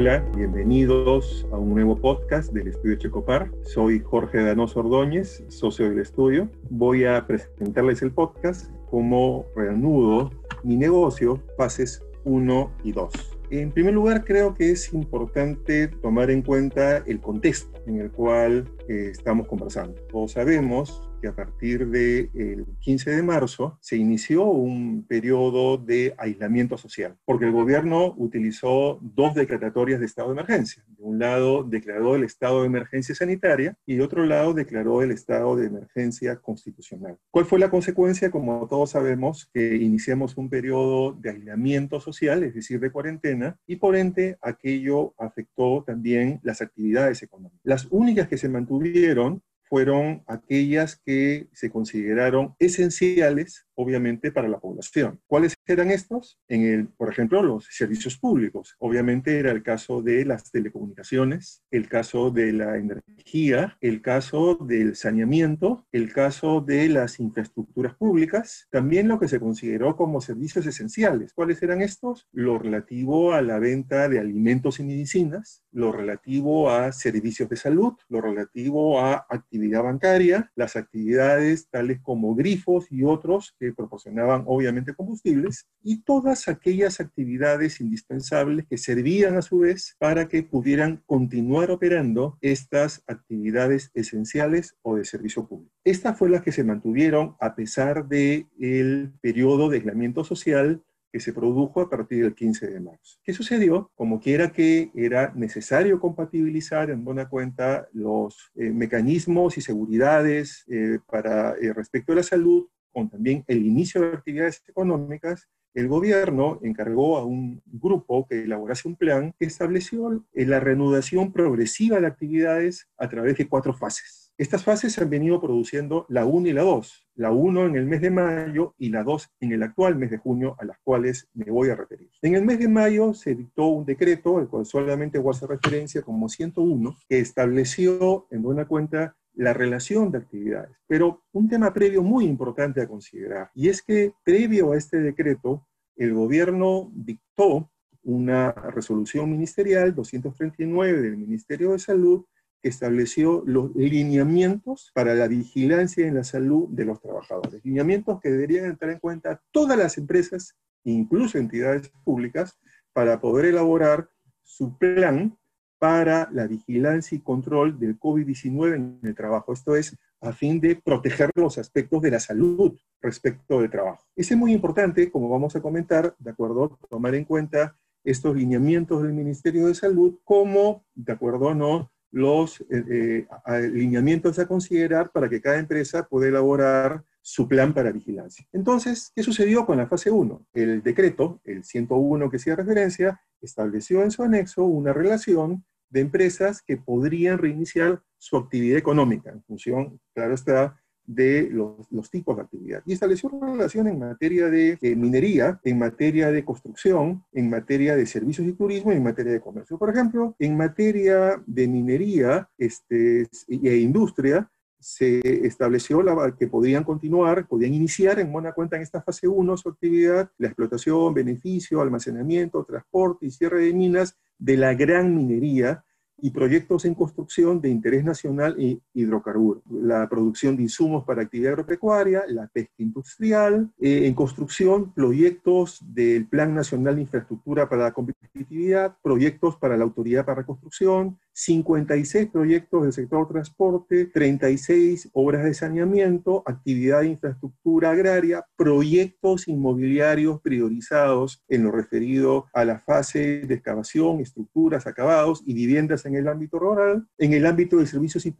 Hola, bienvenidos a un nuevo podcast del Estudio Checopar. Soy Jorge Danoso Ordóñez, socio del estudio. Voy a presentarles el podcast como reanudo mi negocio, fases 1 y 2. En primer lugar, creo que es importante tomar en cuenta el contexto en el cual eh, estamos conversando. Todos sabemos que a partir del 15 de marzo se inició un periodo de aislamiento social, porque el gobierno utilizó dos declaratorias de estado de emergencia. De un lado declaró el estado de emergencia sanitaria y de otro lado declaró el estado de emergencia constitucional. ¿Cuál fue la consecuencia? Como todos sabemos, que iniciamos un periodo de aislamiento social, es decir, de cuarentena, y por ende aquello afectó también las actividades económicas. Las únicas que se mantuvieron fueron aquellas que se consideraron esenciales obviamente para la población. ¿Cuáles eran estos? En el, por ejemplo, los servicios públicos. Obviamente era el caso de las telecomunicaciones, el caso de la energía, el caso del saneamiento, el caso de las infraestructuras públicas, también lo que se consideró como servicios esenciales. ¿Cuáles eran estos? Lo relativo a la venta de alimentos y medicinas, lo relativo a servicios de salud, lo relativo a actividad bancaria, las actividades tales como grifos y otros que proporcionaban obviamente combustibles y todas aquellas actividades indispensables que servían a su vez para que pudieran continuar operando estas actividades esenciales o de servicio público. Estas fue las que se mantuvieron a pesar del el periodo de aislamiento social que se produjo a partir del 15 de marzo. ¿Qué sucedió? Como quiera que era necesario compatibilizar en buena cuenta los eh, mecanismos y seguridades eh, para eh, respecto a la salud con también el inicio de actividades económicas, el gobierno encargó a un grupo que elaborase un plan que estableció la reanudación progresiva de actividades a través de cuatro fases. Estas fases se han venido produciendo la 1 y la 2, la 1 en el mes de mayo y la 2 en el actual mes de junio, a las cuales me voy a referir. En el mes de mayo se dictó un decreto, el cual solamente voy a hacer referencia como 101, que estableció en buena cuenta la relación de actividades. Pero un tema previo muy importante a considerar, y es que previo a este decreto, el gobierno dictó una resolución ministerial 239 del Ministerio de Salud estableció los lineamientos para la vigilancia en la salud de los trabajadores. Lineamientos que deberían tener en cuenta todas las empresas, incluso entidades públicas, para poder elaborar su plan para la vigilancia y control del COVID-19 en el trabajo. Esto es a fin de proteger los aspectos de la salud respecto del trabajo. es muy importante, como vamos a comentar, de acuerdo, tomar en cuenta estos lineamientos del Ministerio de Salud como, de acuerdo, no los eh, eh, lineamientos a considerar para que cada empresa pueda elaborar su plan para vigilancia. Entonces, ¿qué sucedió con la fase 1? El decreto, el 101 que hacía referencia, estableció en su anexo una relación de empresas que podrían reiniciar su actividad económica en función, claro está, de los, tipos de actividad. Y estableció una relación en materia de eh, minería, en materia de construcción, en materia de servicios y turismo en materia de comercio. Por ejemplo, en materia de minería este, e industria, se estableció la, que podían continuar, podían iniciar en buena cuenta en esta fase 1 su actividad, la explotación, beneficio, almacenamiento, transporte y cierre de minas de la gran minería y proyectos en construcción de interés nacional e hidrocarburos. La producción de insumos para actividad agropecuaria, la pesca industrial, eh, en construcción proyectos del Plan Nacional de Infraestructura para la Competitividad, proyectos para la Autoridad para la Construcción, 56 proyectos del sector transporte, 36 obras de saneamiento, actividad de infraestructura agraria, proyectos inmobiliarios priorizados en lo referido a la fase de excavación, estructuras, acabados y viviendas en el ámbito rural, en el ámbito de servicios y,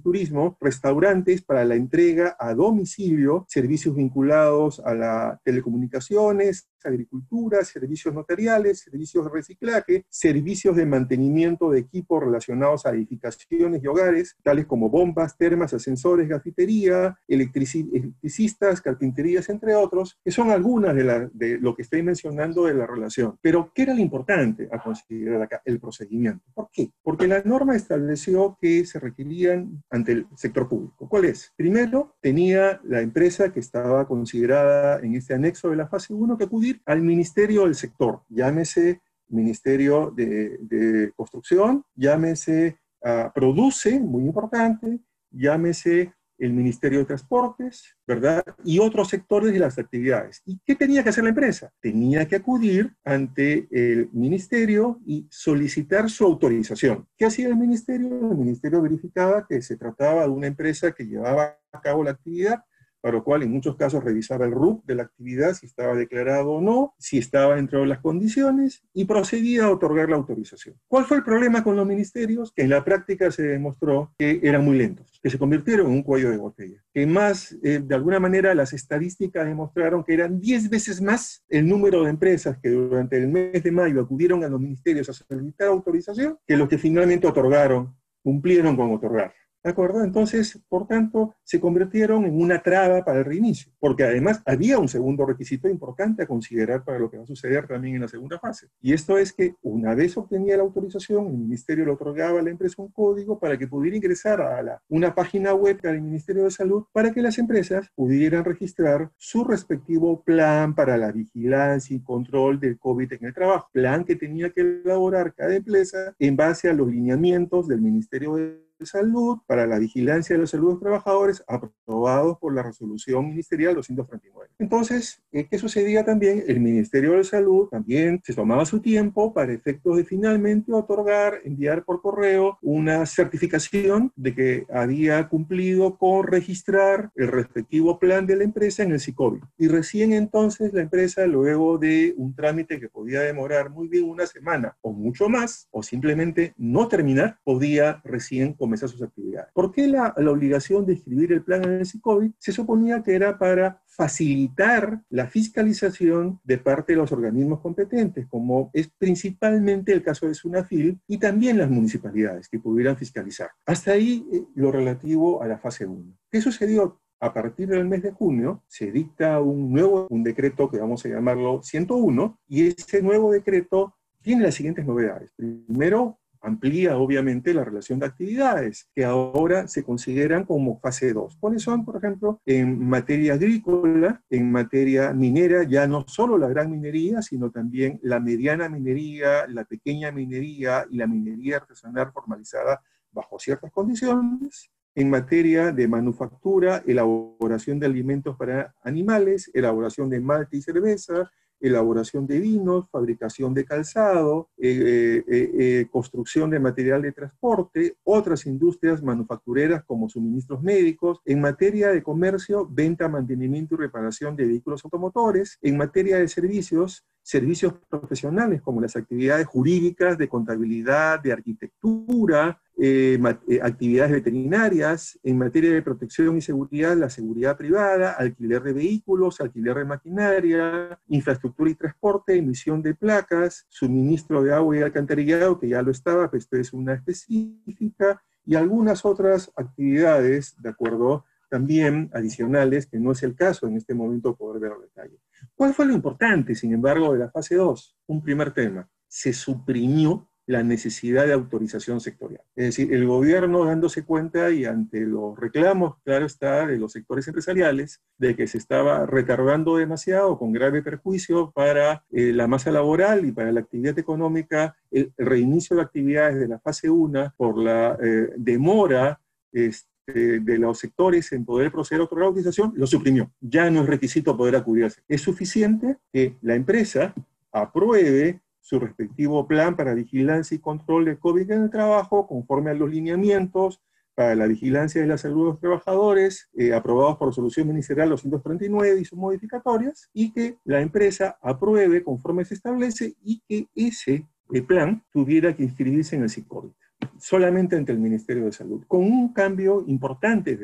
turismo, restaurantes para la entrega a domicilio, servicios vinculados a las telecomunicaciones, agricultura, servicios notariales, servicios de reciclaje, servicios de mantenimiento de equipos relacionados a edificaciones y hogares, tales como bombas, termas, ascensores, gafitería, electricistas, carpinterías, entre otros, que son algunas de, de lo que estoy mencionando de la relación. Pero, ¿qué era lo importante a considerar acá? El procedimiento. ¿Por qué? Porque la norma estableció que se requerían ante el sector público. ¿Cuál es? Primero, tenía la empresa que estaba considerada en este anexo de la fase 1 que acudir al ministerio del sector, llámese Ministerio de, Construcción, llámese uh, Produce, muy importante, llámese el Ministerio de Transportes, ¿verdad? Y otros sectores de las actividades. ¿Y qué tenía que hacer la empresa? Tenía que acudir ante el ministerio y solicitar su autorización. ¿Qué hacía el ministerio? El ministerio verificaba que se trataba de una empresa que llevaba a cabo la actividad para lo cual en muchos casos revisaba el RUP de la actividad, si estaba declarado o no, si estaba dentro de las condiciones y procedía a otorgar la autorización. ¿Cuál fue el problema con los ministerios? Que en la práctica se demostró que eran muy lentos, que se convirtieron en un cuello de botella, que más, eh, de alguna manera, las estadísticas demostraron que eran 10 veces más el número de empresas que durante el mes de mayo acudieron a los ministerios a solicitar autorización que los que finalmente otorgaron, cumplieron con otorgar. ¿De acuerdo? Entonces, por tanto, se convirtieron en una traba para el reinicio, porque además había un segundo requisito importante a considerar para lo que va a suceder también en la segunda fase. Y esto es que una vez obtenía la autorización, el ministerio le otorgaba a la empresa un código para que pudiera ingresar a la, una página web del Ministerio de Salud para que las empresas pudieran registrar su respectivo plan para la vigilancia y control del COVID en el trabajo. Plan que tenía que elaborar cada empresa en base a los lineamientos del Ministerio de Salud para la vigilancia de la salud de los trabajadores aprobados por la resolución ministerial 239. Entonces, eh, ¿qué sucedía también? El Ministerio de Salud también se tomaba su tiempo para efectos de finalmente otorgar, enviar por correo una certificación de que había cumplido con registrar el respectivo plan de la empresa en el SICOVI. Y recién entonces la empresa, luego de un trámite que podía demorar muy bien una semana o mucho más, o simplemente no terminar, podía recién comenzar sus actividades. ¿Por qué la, la obligación de escribir el plan en el SICOVI? Se suponía que era para facilitar la fiscalización de parte de los organismos competentes, como es principalmente el caso de Sunafil y también las municipalidades que pudieran fiscalizar. Hasta ahí eh, lo relativo a la fase 1. ¿Qué sucedió? A partir del mes de junio se dicta un nuevo un decreto que vamos a llamarlo 101 y ese nuevo decreto tiene las siguientes novedades. Primero, amplía obviamente la relación de actividades que ahora se consideran como fase 2. ¿Cuáles son, por ejemplo, en materia agrícola, en materia minera, ya no solo la gran minería, sino también la mediana minería, la pequeña minería y la minería artesanal formalizada bajo ciertas condiciones, en materia de manufactura, elaboración de alimentos para animales, elaboración de malte y cerveza, elaboración de vinos, fabricación de calzado, eh, eh, eh, construcción de material de transporte, otras industrias manufactureras como suministros médicos, en materia de comercio, venta, mantenimiento y reparación de vehículos automotores, en materia de servicios, servicios profesionales como las actividades jurídicas, de contabilidad, de arquitectura, eh, actividades veterinarias, en materia de protección y seguridad, la seguridad privada, alquiler de vehículos, alquiler de maquinaria, infraestructura y transporte, emisión de placas, suministro de agua y alcantarillado, que ya lo estaba, pero esto es una específica, y algunas otras actividades, de acuerdo, también adicionales, que no es el caso en este momento poder ver detalle. ¿Cuál fue lo importante, sin embargo, de la fase 2? Un primer tema, se suprimió la necesidad de autorización sectorial. Es decir, el gobierno dándose cuenta y ante los reclamos, claro está, de los sectores empresariales, de que se estaba retardando demasiado con grave perjuicio para eh, la masa laboral y para la actividad económica, el reinicio de actividades de la fase 1 por la eh, demora este, de los sectores en poder proceder a otorgar autorización, lo suprimió. Ya no es requisito poder acudirse. Es suficiente que la empresa apruebe su respectivo plan para vigilancia y control de COVID en el trabajo, conforme a los lineamientos para la vigilancia de la salud de los trabajadores, eh, aprobados por resolución ministerial 239 y sus modificatorias, y que la empresa apruebe conforme se establece y que ese eh, plan tuviera que inscribirse en el CICOVID, solamente ante el Ministerio de Salud, con un cambio importante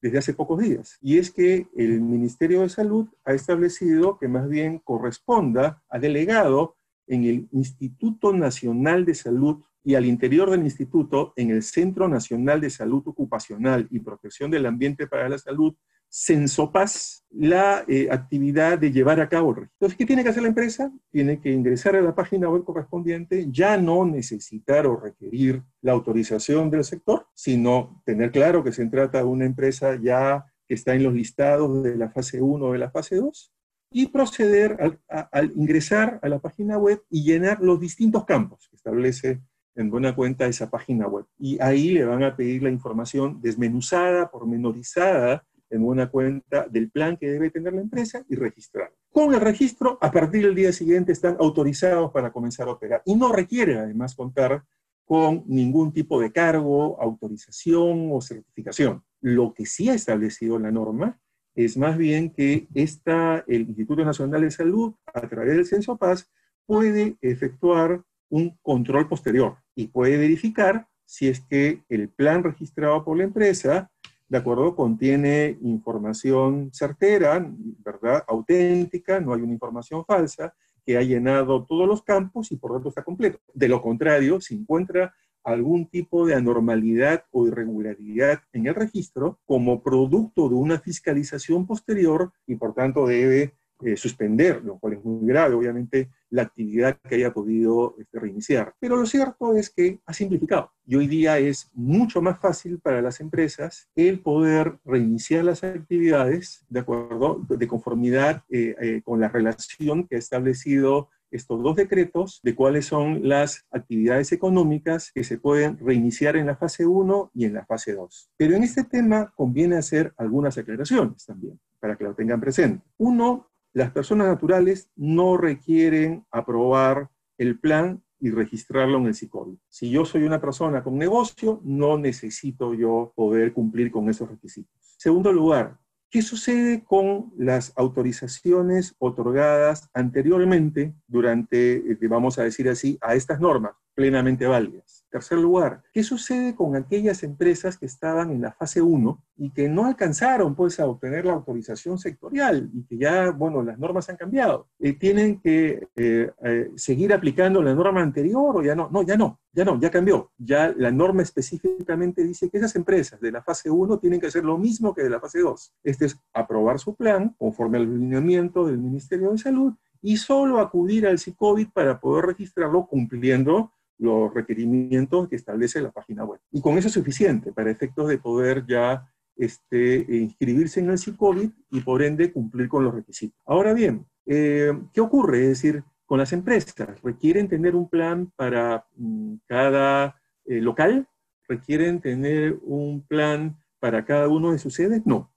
desde hace pocos días, y es que el Ministerio de Salud ha establecido que más bien corresponda a delegado en el Instituto Nacional de Salud y al interior del instituto, en el Centro Nacional de Salud Ocupacional y Protección del Ambiente para la Salud, Censopas, la eh, actividad de llevar a cabo el registro. Entonces, ¿qué tiene que hacer la empresa? Tiene que ingresar a la página web correspondiente, ya no necesitar o requerir la autorización del sector, sino tener claro que se trata de una empresa ya que está en los listados de la fase 1 o de la fase 2 y proceder al, ingresar a la página web y llenar los distintos campos que establece en buena cuenta esa página web. Y ahí le van a pedir la información desmenuzada, pormenorizada, en buena cuenta del plan que debe tener la empresa y registrar. Con el registro, a partir del día siguiente están autorizados para comenzar a operar y no requieren además contar con ningún tipo de cargo, autorización o certificación. Lo que sí ha establecido la norma es más bien que esta, el Instituto Nacional de Salud, a través del Censo Paz, puede efectuar un control posterior y puede verificar si es que el plan registrado por la empresa, de acuerdo, contiene información certera, ¿verdad? Auténtica, no hay una información falsa, que ha llenado todos los campos y por lo tanto está completo. De lo contrario, si encuentra algún tipo de anormalidad o irregularidad en el registro como producto de una fiscalización posterior y por tanto debe eh, suspender, lo cual es muy grave, obviamente, la actividad que haya podido este, reiniciar. Pero lo cierto es que ha simplificado y hoy día es mucho más fácil para las empresas el poder reiniciar las actividades de acuerdo, de conformidad eh, eh, con la relación que ha establecido estos dos decretos de cuáles son las actividades económicas que se pueden reiniciar en la fase 1 y en la fase 2. Pero en este tema conviene hacer algunas aclaraciones también, para que lo tengan presente. Uno, las personas naturales no requieren aprobar el plan y registrarlo en el SICOBI. Si yo soy una persona con negocio, no necesito yo poder cumplir con esos requisitos. Segundo lugar, ¿qué sucede con las autorizaciones otorgadas anteriormente durante, eh, vamos a decir así, a estas normas plenamente válidas? Tercer lugar, ¿qué sucede con aquellas empresas que estaban en la fase 1 y que no alcanzaron pues a obtener la autorización sectorial y que ya, bueno, las normas han cambiado? Eh, ¿Tienen que eh, eh, seguir aplicando la norma anterior o ya no? No, ya no, ya no, ya cambió. Ya la norma específicamente dice que esas empresas de la fase 1 tienen que hacer lo mismo que de la fase 2. Este es aprobar su plan conforme al lineamiento del Ministerio de Salud y solo acudir al CICOVID para poder registrarlo cumpliendo los requerimientos que establece la página web. Y con eso es suficiente para efectos de poder ya este, inscribirse en el CICOVID y por ende cumplir con los requisitos. Ahora bien, eh, ¿qué ocurre? Es decir, con las empresas, ¿requieren tener un plan para mm, cada eh, local? ¿Requieren tener un plan para cada uno de sus sedes? No.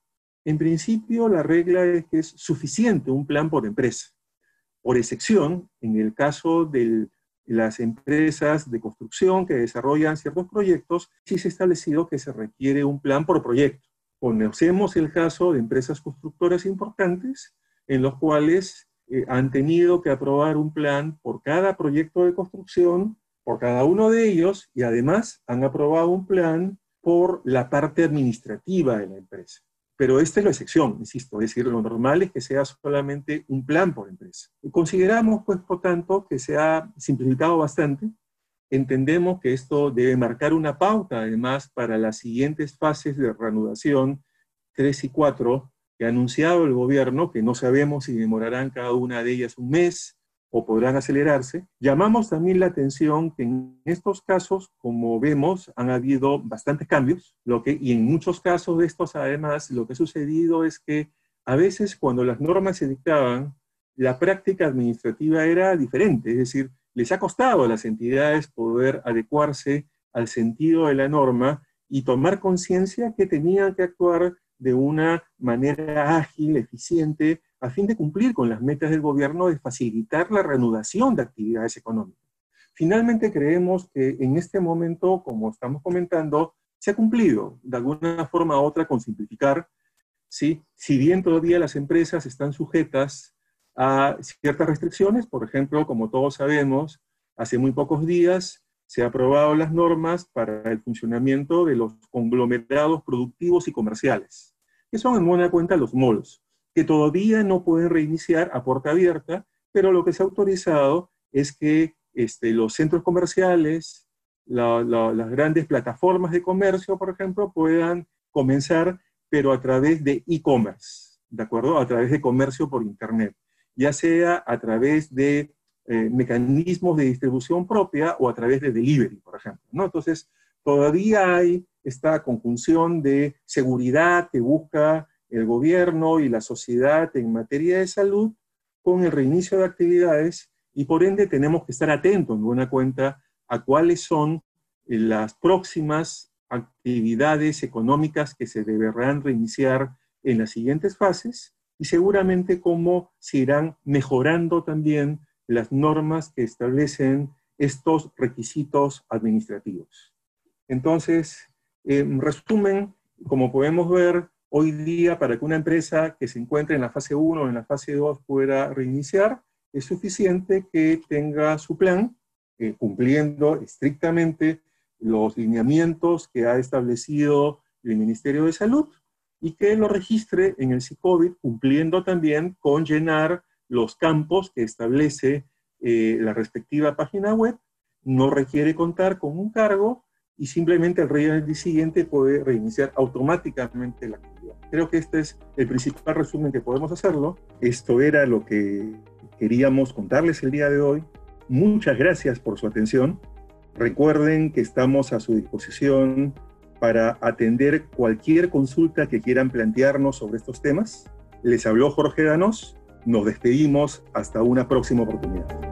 En principio, la regla es que es suficiente un plan por empresa. Por excepción, en el caso del las empresas de construcción que desarrollan ciertos proyectos, sí se ha establecido que se requiere un plan por proyecto. Conocemos el caso de empresas constructoras importantes en los cuales eh, han tenido que aprobar un plan por cada proyecto de construcción, por cada uno de ellos, y además han aprobado un plan por la parte administrativa de la empresa. Pero esta es la excepción, insisto, es decir, lo normal es que sea solamente un plan por empresa. consideramos, pues, por tanto, que se ha simplificado bastante. Entendemos que esto debe marcar una pauta, además, para las siguientes fases de reanudación 3 y 4 que ha anunciado el gobierno, que no sabemos si demorarán cada una de ellas un mes, o podrán acelerarse. Llamamos también la atención que en estos casos, como vemos, han habido bastantes cambios, lo que, y en muchos casos de estos, además, lo que ha sucedido es que a veces cuando las normas se dictaban, la práctica administrativa era diferente, es decir, les ha costado a las entidades poder adecuarse al sentido de la norma y tomar conciencia que tenían que actuar de una manera ágil, eficiente, a fin de cumplir con las metas del gobierno de facilitar la reanudación de actividades económicas. Finalmente creemos que en este momento, como estamos comentando, se ha cumplido de alguna forma u otra con simplificar, ¿sí? si bien todavía las empresas están sujetas a ciertas restricciones, por ejemplo, como todos sabemos, hace muy pocos días se han aprobado las normas para el funcionamiento de los conglomerados productivos y comerciales, que son en buena cuenta los molos que todavía no pueden reiniciar a puerta abierta, pero lo que se ha autorizado es que este, los centros comerciales, las grandes plataformas de comercio, por ejemplo, puedan comenzar, pero a través de e-commerce, ¿de acuerdo? A través de comercio por Internet, ya sea a través de eh, mecanismos de distribución propia o a través de delivery, por ejemplo, ¿no? Entonces, todavía hay esta conjunción de seguridad que busca el gobierno y la sociedad en materia de salud con el reinicio de actividades y por ende tenemos que estar atentos en buena cuenta a cuáles son las próximas actividades económicas que se deberán reiniciar en las siguientes fases y seguramente cómo se irán mejorando también las normas que establecen estos requisitos administrativos. Entonces, en resumen, como podemos ver, hoy día para que una empresa que se encuentre en la fase 1 o en la fase 2 pueda reiniciar, es suficiente que tenga su plan eh, cumpliendo estrictamente los lineamientos que ha establecido el Ministerio de Salud y que lo registre en el CICOVID cumpliendo también con llenar los campos que establece eh, la respectiva página web. No requiere contar con un cargo y simplemente el día siguiente puede reiniciar automáticamente la actividad. Creo que este es el principal resumen que podemos hacerlo. Esto era lo que queríamos contarles el día de hoy. Muchas gracias por su atención. Recuerden que estamos a su disposición para atender cualquier consulta que quieran plantearnos sobre estos temas. Les habló Jorge Danos. Nos despedimos hasta una próxima oportunidad.